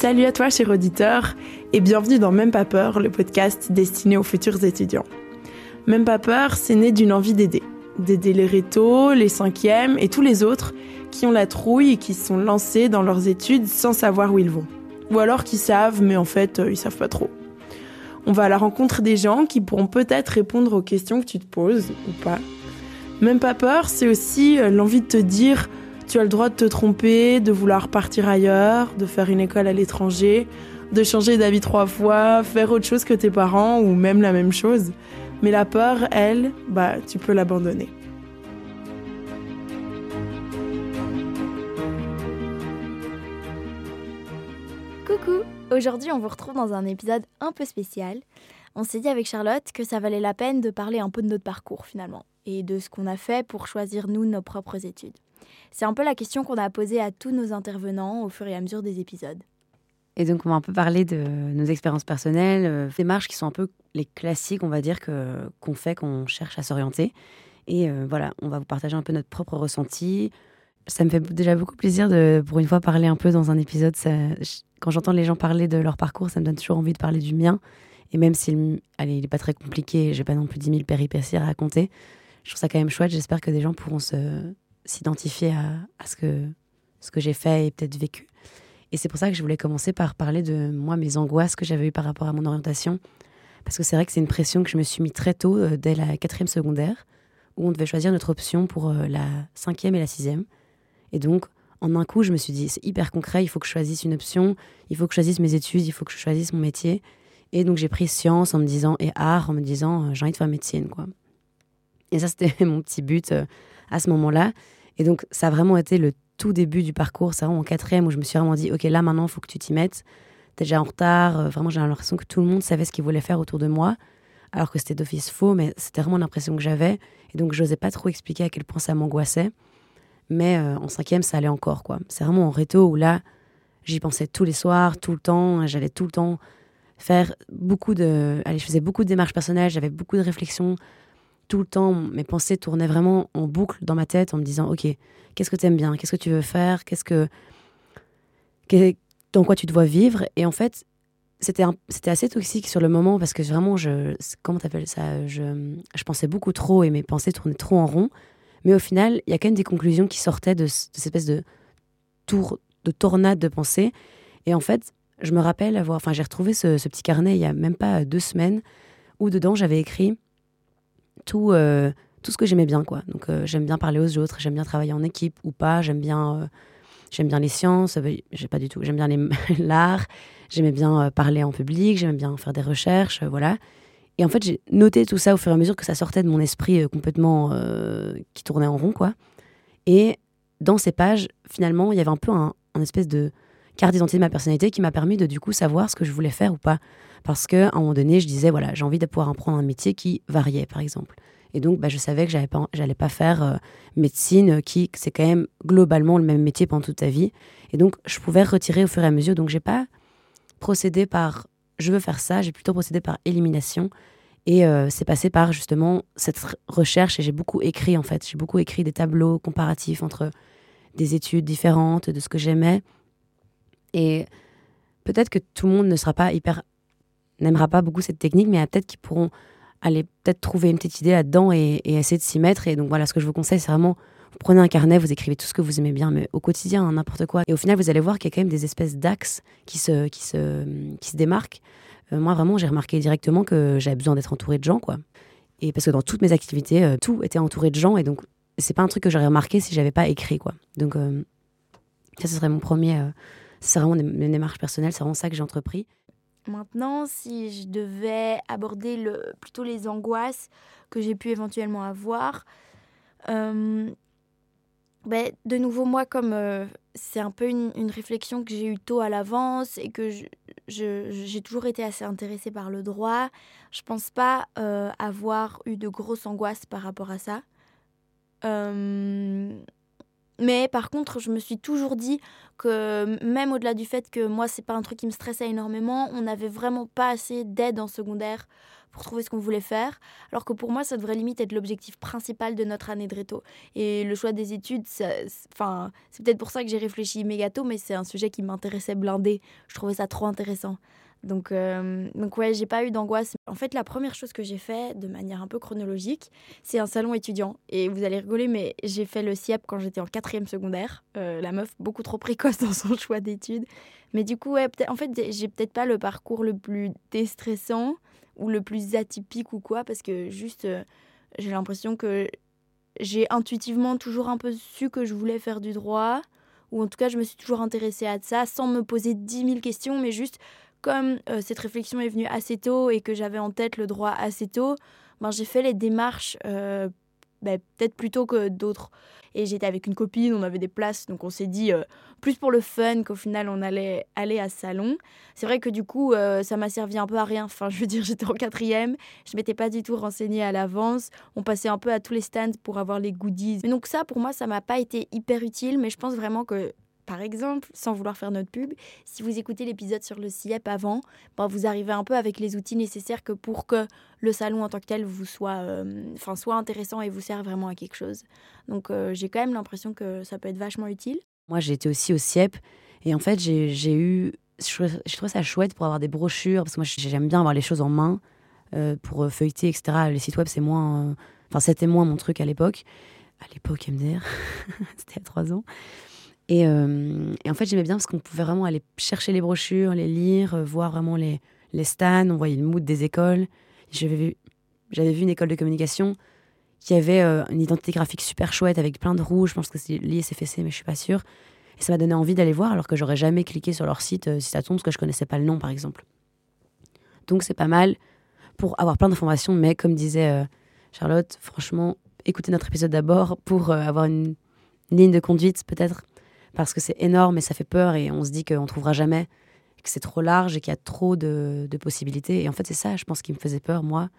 Salut à toi, cher auditeur, et bienvenue dans Même pas peur, le podcast destiné aux futurs étudiants. Même pas peur, c'est né d'une envie d'aider. D'aider les rétos, les cinquièmes et tous les autres qui ont la trouille et qui sont lancés dans leurs études sans savoir où ils vont. Ou alors qui savent, mais en fait, euh, ils savent pas trop. On va à la rencontre des gens qui pourront peut-être répondre aux questions que tu te poses ou pas. Même pas peur, c'est aussi euh, l'envie de te dire tu as le droit de te tromper, de vouloir partir ailleurs, de faire une école à l'étranger, de changer d'avis trois fois, faire autre chose que tes parents ou même la même chose. Mais la peur, elle, bah, tu peux l'abandonner. Coucou Aujourd'hui, on vous retrouve dans un épisode un peu spécial. On s'est dit avec Charlotte que ça valait la peine de parler un peu de notre parcours finalement et de ce qu'on a fait pour choisir nous nos propres études. C'est un peu la question qu'on a posée à tous nos intervenants au fur et à mesure des épisodes. Et donc, on va un peu parler de nos expériences personnelles, euh, des marches qui sont un peu les classiques, on va dire, que, qu'on fait quand on cherche à s'orienter. Et euh, voilà, on va vous partager un peu notre propre ressenti. Ça me fait déjà beaucoup plaisir de, pour une fois, parler un peu dans un épisode. quand j'entends les gens parler de leur parcours, ça me donne toujours envie de parler du mien. Et même s'il n'est pas très compliqué, j'ai pas non plus 10 000 péripéties à raconter, je trouve ça quand même chouette. J'espère que des gens pourront se, s'identifier à, ce que, ce que j'ai fait et peut-être vécu. Et c'est pour ça que je voulais commencer par parler de moi, mes angoisses que j'avais eues par rapport à mon orientation. Parce que c'est vrai que c'est une pression que je me suis mis très tôt, euh, dès la quatrième secondaire, où on devait choisir notre option pour euh, la cinquième et la sixième. Et donc, en un coup, je me suis dit, c'est hyper concret, il faut que je choisisse une option, il faut que je choisisse mes études, il faut que je choisisse mon métier. Et donc, j'ai pris science en me disant, et art en me disant, euh, j'ai envie de faire médecine, quoi. Et ça, c'était mon petit but à ce moment-là. Et donc, ça a vraiment été le tout début du parcours. C'est vraiment en quatrième où je me suis vraiment dit, OK, là, maintenant, il faut que tu t'y mettes. T'es déjà en retard. Euh, vraiment, j'ai l'impression que tout le monde savait ce qu'il voulait faire autour de moi. Alors que c'était d'office faux, mais c'était vraiment l'impression que j'avais. Et donc, je n'osais pas trop expliquer à quel point ça m'angoissait. Mais euh, en cinquième, ça allait encore, quoi. C'est vraiment en réto où là, j'y pensais tous les soirs, tout le temps. J'allais tout le temps faire beaucoup de. Allez, je faisais beaucoup de démarches personnelles, j'avais beaucoup de réflexions tout le temps, mes pensées tournaient vraiment en boucle dans ma tête en me disant, OK, qu'est-ce que tu aimes bien? Qu'est-ce que tu veux faire? Qu'est-ce que... Dans quoi tu dois vivre? Et en fait, c'était assez toxique sur le moment parce que vraiment, je, comment t'appelles ça? Je, je pensais beaucoup trop et mes pensées tournaient trop en rond. Mais au final, il y a quand même des conclusions qui sortaient de, cette espèce de tour, de tornade de pensée. Et en fait, je me rappelle avoir, enfin, j'ai retrouvé ce, ce, petit carnet il y a même pas deux semaines où dedans j'avais écrit tout, euh, tout ce que j'aimais bien. quoi. Donc euh, j'aime bien parler aux autres, j'aime bien travailler en équipe ou pas, j'aime bien, euh, bien les sciences, j'ai pas du tout, j'aime bien l'art, j'aimais bien parler en public, j'aimais bien faire des recherches, voilà. Et en fait, j'ai noté tout ça au fur et à mesure que ça sortait de mon esprit complètement qui tournait en rond, quoi. Et dans ces pages, finalement, il y avait un peu un espèce de carte d'identité de ma personnalité qui m'a permis de du coup savoir ce que je voulais faire ou pas. Parce qu'à un moment donné, je disais, voilà, j'ai envie de pouvoir apprendre un métier qui variait, par exemple. Et donc, bah, je savais que j'allais pas, j'allais pas faire euh, médecine, qui c'est quand même globalement le même métier pendant toute ta vie. Et donc, je pouvais retirer au fur et à mesure. Donc, j'ai pas procédé par je veux faire ça, j'ai plutôt procédé par élimination. Et euh, c'est passé par justement cette recherche. Et j'ai beaucoup écrit, en fait. J'ai beaucoup écrit des tableaux comparatifs entre des études différentes, de ce que j'aimais. Et peut-être que tout le monde ne sera pas hyper n'aimera pas beaucoup cette technique, mais peut-être qu'ils pourront aller peut-être trouver une petite idée là-dedans et, essayer de s'y mettre. Et donc voilà, ce que je vous conseille, c'est vraiment, vous prenez un carnet, vous écrivez tout ce que vous aimez bien, mais au quotidien, hein, n'importe quoi. Et au final, vous allez voir qu'il y a quand même des espèces d'axes qui se, qui se, qui se démarquent. Euh, moi, vraiment, j'ai remarqué directement que j'avais besoin d'être entouré de gens, quoi. Et parce que dans toutes mes activités, euh, tout était entouré de gens, et donc c'est pas un truc que j'aurais remarqué si j'avais pas écrit, quoi. Donc euh, ça, ce serait mon premier. C'est vraiment mes démarches personnelles, c'est vraiment ça que j'ai entrepris. Maintenant, si je devais aborder le, plutôt les angoisses que j'ai pu éventuellement avoir, euh, ben, de nouveau, moi, comme euh, c'est un peu une, réflexion que j'ai eue tôt à l'avance et que j'ai toujours été assez intéressée par le droit, je pense pas euh, avoir eu de grosses angoisses par rapport à ça. Mais par contre, je me suis toujours dit que même au-delà du fait que moi, c'est pas un truc qui me stressait énormément, on n'avait vraiment pas assez d'aide en secondaire pour trouver ce qu'on voulait faire. Alors que pour moi, ça devrait limite être l'objectif principal de notre année de réto. Et le choix des études, c'est peut-être pour ça que j'ai réfléchi méga tôt, mais c'est un sujet qui m'intéressait blindé. Je trouvais ça trop intéressant. Donc, euh, donc ouais, j'ai pas eu d'angoisse. En fait, la première chose que j'ai fait de manière un peu chronologique, c'est un salon étudiant. Et vous allez rigoler, mais j'ai fait le CIEP quand j'étais en quatrième secondaire. Euh, la meuf beaucoup trop précoce dans son choix d'études. Mais du coup, ouais, en fait, j'ai peut-être pas le parcours le plus déstressant ou le plus atypique ou quoi, parce que juste, euh, j'ai l'impression que j'ai intuitivement toujours un peu su que je voulais faire du droit, ou en tout cas, je me suis toujours intéressée à ça sans me poser dix mille questions, mais juste comme euh, cette réflexion est venue assez tôt et que j'avais en tête le droit assez tôt, ben, j'ai fait les démarches euh, ben, peut-être plus tôt que d'autres. Et j'étais avec une copine, on avait des places, donc on s'est dit euh, plus pour le fun qu'au final on allait aller à salon. C'est vrai que du coup, ça m'a servi un peu à rien. Enfin, je veux dire, j'étais en quatrième, je m'étais pas du tout renseignée à l'avance. On passait un peu à tous les stands pour avoir les goodies. Mais donc ça, pour moi, ça m'a pas été hyper utile, mais je pense vraiment que par exemple, sans vouloir faire notre pub, si vous écoutez l'épisode sur le CIEP avant, ben vous arrivez un peu avec les outils nécessaires que pour que le salon en tant que tel vous soit, euh, soit intéressant et vous serve vraiment à quelque chose. Donc euh, j'ai quand même l'impression que ça peut être vachement utile. Moi été aussi au CIEP et en fait j'ai eu, je, trouve ça chouette pour avoir des brochures parce que moi j'aime bien avoir les choses en main euh, pour feuilleter etc. Les sites web c'est moins, enfin c'était moins mon truc à l'époque. À l'époque MDR, c'était a trois ans. Euh, et, en fait, j'aimais bien parce qu'on pouvait vraiment aller chercher les brochures, les lire, euh, voir vraiment les, les stands, on voyait le mood des écoles. J'avais vu, vu une école de communication qui avait euh, une identité graphique super chouette avec plein de rouges. Je pense que c'est l'ISFC, mais je suis pas sûre. Et ça m'a donné envie d'aller voir alors que j'aurais jamais cliqué sur leur site si ça tombe parce que je connaissais pas le nom, par exemple. Donc c'est pas mal pour avoir plein d'informations, mais comme disait Charlotte, franchement, écoutez notre épisode d'abord pour avoir une ligne de conduite peut-être parce que c'est énorme et ça fait peur et on se dit qu'on trouvera jamais, que c'est trop large et qu'il y a trop de, possibilités. Et en fait, c'est ça, je pense, qui me faisait peur, moi,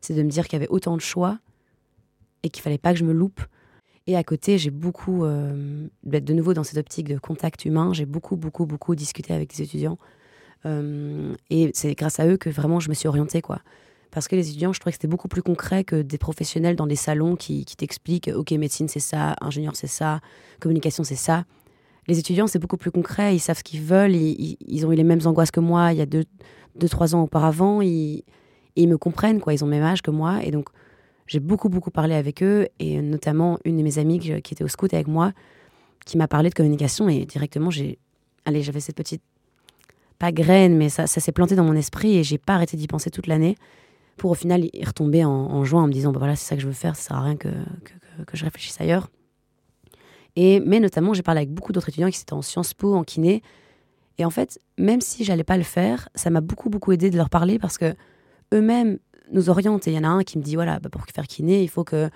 c'est de me dire qu'il y avait autant de choix et qu'il fallait pas que je me loupe. Et à côté, j'ai beaucoup, euh, d'être de nouveau dans cette optique de contact humain, j'ai beaucoup, beaucoup, beaucoup discuté avec des étudiants. Euh, et c'est grâce à eux que vraiment je me suis orientée, quoi. Parce que les étudiants, je trouvais que c'était beaucoup plus concret que des professionnels dans des salons qui t'expliquent, OK, médecine, c'est ça, ingénieur, c'est ça, communication, c'est ça. Les étudiants, c'est beaucoup plus concret, ils savent ce qu'ils veulent, ils, ont eu les mêmes angoisses que moi il y a deux, deux trois ans auparavant, ils, ils me comprennent, quoi, ils ont le même âge que moi. Et donc, j'ai beaucoup, beaucoup parlé avec eux, et notamment une de mes amies qui, était au scout avec moi, qui m'a parlé de communication, et directement, j'ai. Allez, j'avais cette petite. Pas graine, mais ça, ça s'est planté dans mon esprit, et j'ai pas arrêté d'y penser toute l'année, pour au final y retomber en, juin en me disant, bah voilà, c'est ça que je veux faire, ça sert à rien que, que, que je réfléchisse ailleurs. Mais notamment, j'ai parlé avec beaucoup d'autres étudiants qui étaient en Sciences Po, en kiné. Et en fait, même si j'allais pas le faire, ça m'a beaucoup, beaucoup aidé de leur parler parce que eux-mêmes nous orientent. Et il y en a un qui me dit voilà, bah, pour faire kiné, il faut que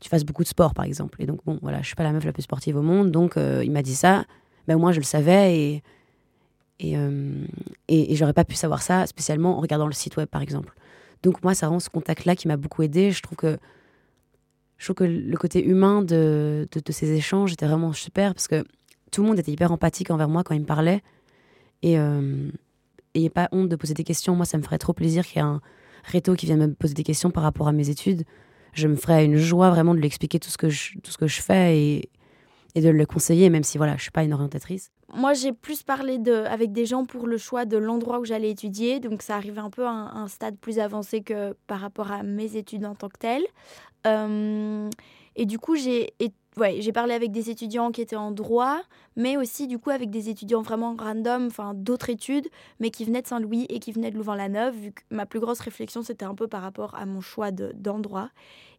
tu fasses beaucoup de sport, par exemple. Et donc, bon, voilà, je suis pas la meuf la plus sportive au monde. Donc, euh, il m'a dit ça. Mais ben, au moins, je le savais. Et, et, euh, et, et j'aurais pas pu savoir ça, spécialement en regardant le site web, par exemple. Donc, moi, ça rend ce contact-là qui m'a beaucoup aidé. Je trouve que je trouve que le côté humain de, de, ces échanges était vraiment super parce que tout le monde était hyper empathique envers moi quand il me parlait. Et euh, il n'y a pas honte de poser des questions. Moi, ça me ferait trop plaisir qu'il y ait un réto qui vienne me poser des questions par rapport à mes études. Je me ferais une joie vraiment de lui expliquer tout ce que je, tout ce que je fais et, et de le conseiller, même si voilà, je ne suis pas une orientatrice. Moi, j'ai plus parlé de, avec des gens pour le choix de l'endroit où j'allais étudier, donc ça arrivait un peu à un, stade plus avancé que par rapport à mes études en tant que telles. Euh, et du coup, j'ai ouais, parlé avec des étudiants qui étaient en droit, mais aussi du coup avec des étudiants vraiment random, enfin d'autres études, mais qui venaient de Saint-Louis et qui venaient de Louvain-la-Neuve, vu que ma plus grosse réflexion c'était un peu par rapport à mon choix d'endroit.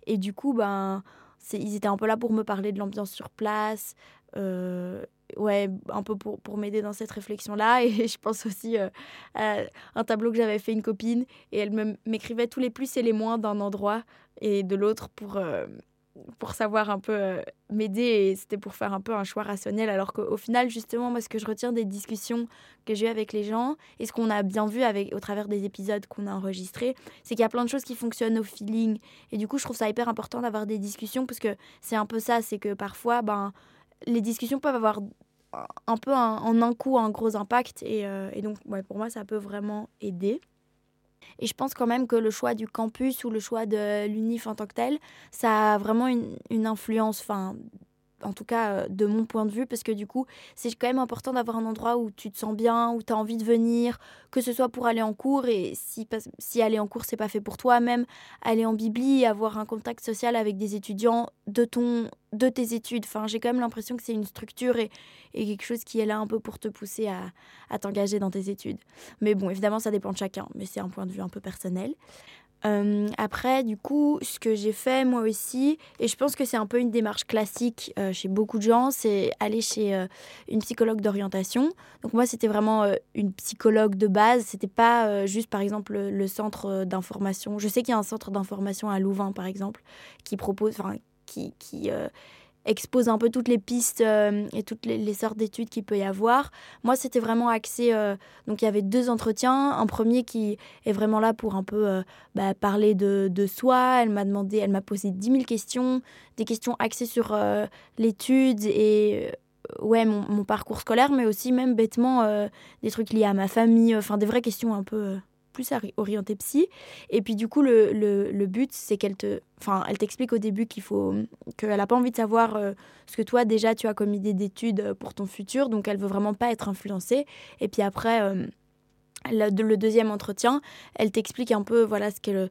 et du coup, ben, ils étaient un peu là pour me parler de l'ambiance sur place, euh, ouais, un peu pour, pour m'aider dans cette réflexion-là. Et je pense aussi euh, à un tableau que j'avais fait une copine, et elle m'écrivait tous les plus et les moins d'un endroit et de l'autre pour, euh, pour savoir un peu euh, m'aider. Et c'était pour faire un peu un choix rationnel. Alors qu'au final justement moi ce que je retiens des discussions que j'ai eues avec les gens et ce qu'on a bien vu avec au travers des épisodes qu'on a enregistrés c'est qu'il y a plein de choses qui fonctionnent au feeling. Et du coup je trouve ça hyper important d'avoir des discussions parce que c'est un peu ça c'est que parfois ben les discussions peuvent avoir un peu en un coup un gros impact. Et, et donc, pour moi, ça peut vraiment aider. Et je pense quand même que le choix du campus ou le choix de l'UNIF en tant que tel, ça a vraiment une, influence, en tout cas euh, de mon point de vue, parce que du coup, c'est quand même important d'avoir un endroit où tu te sens bien, où tu as envie de venir, que ce soit pour aller en cours, et si, si aller en cours, c'est pas fait pour toi, même aller en bibli, avoir un contact social avec des étudiants de, ton, de tes études. Enfin, j'ai quand même l'impression que c'est une structure et, et, quelque chose qui est là un peu pour te pousser à, à t'engager dans tes études. Mais bon, évidemment, ça dépend de chacun, mais c'est un point de vue un peu personnel. Euh, après, du coup, ce que j'ai fait moi aussi, et je pense que c'est un peu une démarche classique euh, chez beaucoup de gens, c'est aller chez euh, une psychologue d'orientation. Donc moi, c'était vraiment une psychologue de base. C'était pas juste, par exemple, le, centre d'information. Je sais qu'il y a un centre d'information à Louvain, par exemple, qui propose, enfin, qui, qui expose un peu toutes les pistes euh, et toutes les, sortes d'études qu'il peut y avoir. Moi, c'était vraiment axé. Euh, donc, il y avait deux entretiens. Un premier qui est vraiment là pour un peu euh, bah, parler de, de, soi. Elle m'a demandé, elle m'a posé 10 000 questions, des questions axées sur l'étude et ouais, mon, mon, parcours scolaire, mais aussi même bêtement des trucs liés à ma famille, enfin des vraies questions un peu plus orientée psy. Et puis du coup, le, le, but, c'est qu'elle te, enfin, elle t'explique au début qu'il faut, qu'elle n'a pas envie de savoir euh, ce que toi déjà tu as comme idée d'études euh, pour ton futur, donc elle veut vraiment pas être influencée. Et puis après. Euh, le, deuxième entretien, elle t'explique un peu voilà ce qu'elle,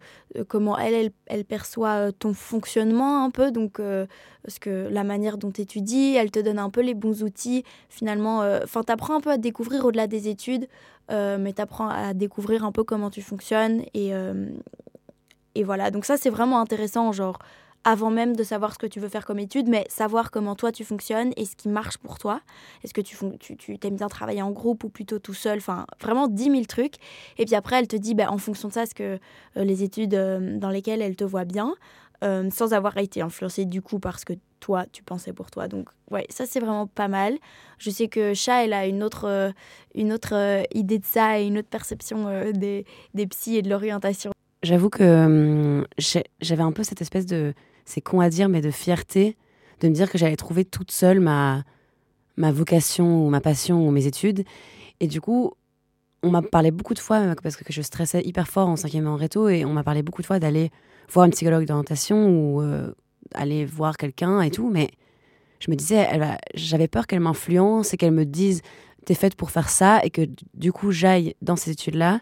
comment elle, elle, perçoit ton fonctionnement un peu, donc ce que la manière dont tu étudies, elle te donne un peu les bons outils finalement. Enfin, tu apprends un peu à découvrir au-delà des études euh, mais tu apprends à découvrir un peu comment tu fonctionnes. Et, euh, et voilà, donc ça c'est vraiment intéressant, genre avant même de savoir ce que tu veux faire comme étude, mais savoir comment toi tu fonctionnes et ce qui marche pour toi. Est-ce que tu, tu, tu aimes bien travailler en groupe ou plutôt tout seul? Enfin, vraiment 10 000 trucs. Et puis après, elle te dit, bah, en fonction de ça, ce que euh, les études dans lesquelles elle te voit bien, sans avoir été influencée du coup parce que toi, tu pensais pour toi. Donc, ouais, ça, c'est vraiment pas mal. Je sais que Chat, elle a une autre, euh, une autre euh, idée de ça et une autre perception euh, des, des psys et de l'orientation. J'avoue que hum, j'avais un peu cette espèce de, c'est con à dire, mais de fierté de me dire que j'allais trouver toute seule ma, ma vocation ou ma passion ou mes études. Et du coup, on m'a parlé beaucoup de fois, parce que je stressais hyper fort en cinquième en réto, et on m'a parlé beaucoup de fois d'aller voir une psychologue d'orientation ou aller voir quelqu'un et tout, mais je me disais, j'avais peur qu'elle m'influence et qu'elle me dise, t'es faite pour faire ça, et que du coup j'aille dans ces études-là,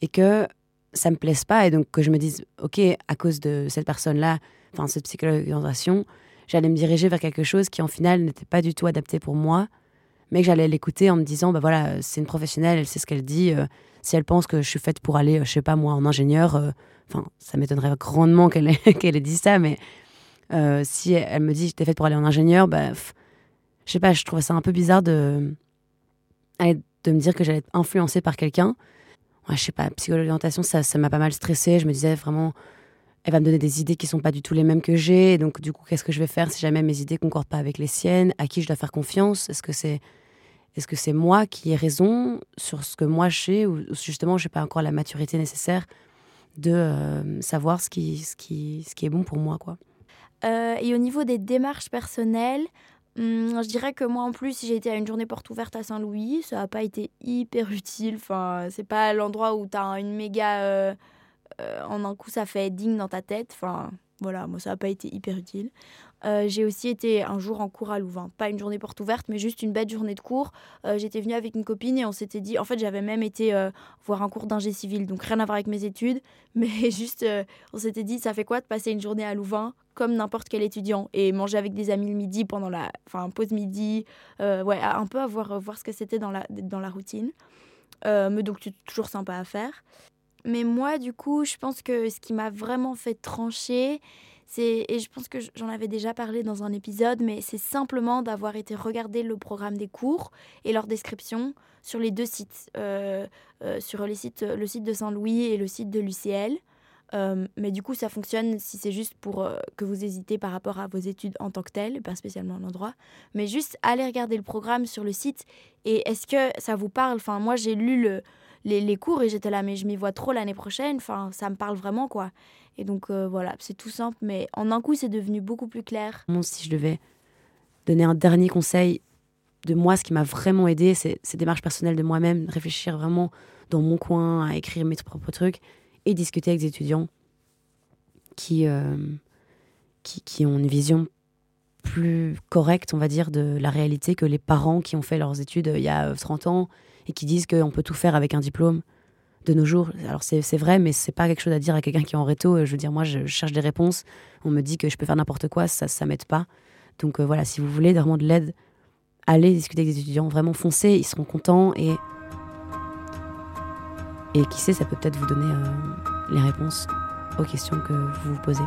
et que ça me plaise pas, et donc que je me dise, ok, à cause de cette personne-là, enfin cette psychologue d'orientation, j'allais me diriger vers quelque chose qui en final n'était pas du tout adapté pour moi, mais que j'allais l'écouter en me disant, bah voilà, c'est une professionnelle, elle sait ce qu'elle dit, euh, si elle pense que je suis faite pour aller, je sais pas moi, en ingénieur, euh, enfin, ça m'étonnerait grandement qu'elle ait, qu'elle ait dit ça, mais euh, si elle me dit j'étais faite pour aller en ingénieur, bah, je sais pas, je trouvais ça un peu bizarre de, de me dire que j'allais être influencée par quelqu'un. Ouais, je sais pas, psychologie d'orientation, ça, ça m'a pas mal stressée. Je me disais vraiment, elle va me donner des idées qui sont pas du tout les mêmes que j'ai. Donc, du coup, qu'est-ce que je vais faire si jamais mes idées concordent pas avec les siennes? À qui je dois faire confiance? Est-ce que c'est est-ce que moi qui ai raison sur ce que moi je sais ou justement je n'ai pas encore la maturité nécessaire de euh, savoir ce qui, ce, qui, ce qui est bon pour moi quoi? Euh, et au niveau des démarches personnelles, hum, je dirais que moi en plus, j'ai été à une journée porte ouverte à Saint-Louis, ça n'a pas été hyper utile. Enfin, c'est pas l'endroit où tu as une méga. Euh, euh, en un coup, ça fait digne dans ta tête. Enfin, voilà, moi, ça n'a pas été hyper utile. Euh, j'ai aussi été un jour en cours à Louvain. Pas une journée porte ouverte, mais juste une bête journée de cours. Euh, j'étais venue avec une copine et on s'était dit. En fait, j'avais même été voir un cours d'ingé civil, donc rien à voir avec mes études. Mais juste, on s'était dit, ça fait quoi de passer une journée à Louvain comme n'importe quel étudiant et manger avec des amis le midi pendant la enfin, pause midi. ouais, un peu à voir, ce que c'était dans la, dans la routine. mais donc, toujours sympa à faire. Mais moi, du coup, je pense que ce qui m'a vraiment fait trancher, et je pense que j'en avais déjà parlé dans un épisode, mais c'est simplement d'avoir été regarder le programme des cours et leur description sur les deux sites, euh, euh, sur les sites, le site de Saint-Louis et le site de l'UCL. Euh, mais du coup, ça fonctionne si c'est juste pour que vous hésitez par rapport à vos études en tant que telles, pas spécialement l'endroit. Mais juste aller regarder le programme sur le site et est-ce que ça vous parle? Enfin, moi, j'ai lu le, les, cours et j'étais là, mais je m'y vois trop l'année prochaine. Enfin, ça me parle vraiment, quoi. Et donc euh, voilà, c'est tout simple, mais en un coup, c'est devenu beaucoup plus clair. Si je devais donner un dernier conseil de moi, ce qui m'a vraiment aidé, c'est ces démarches personnelles de moi-même, réfléchir vraiment dans mon coin, à écrire mes propres trucs et discuter avec des étudiants qui, euh, qui, qui, ont une vision plus correcte, on va dire, de la réalité que les parents qui ont fait leurs études euh, il y a 30 ans et qui disent qu'on peut tout faire avec un diplôme de nos jours. Alors c'est vrai, mais c'est pas quelque chose à dire à quelqu'un qui est en réto. Je veux dire, moi, je cherche des réponses. On me dit que je peux faire n'importe quoi, ça, ça m'aide pas. Donc euh, voilà, si vous voulez vraiment de l'aide, allez discuter avec des étudiants, vraiment foncez, ils seront contents et et qui sait, ça peut peut-être vous donner euh, les réponses aux questions que vous vous posez.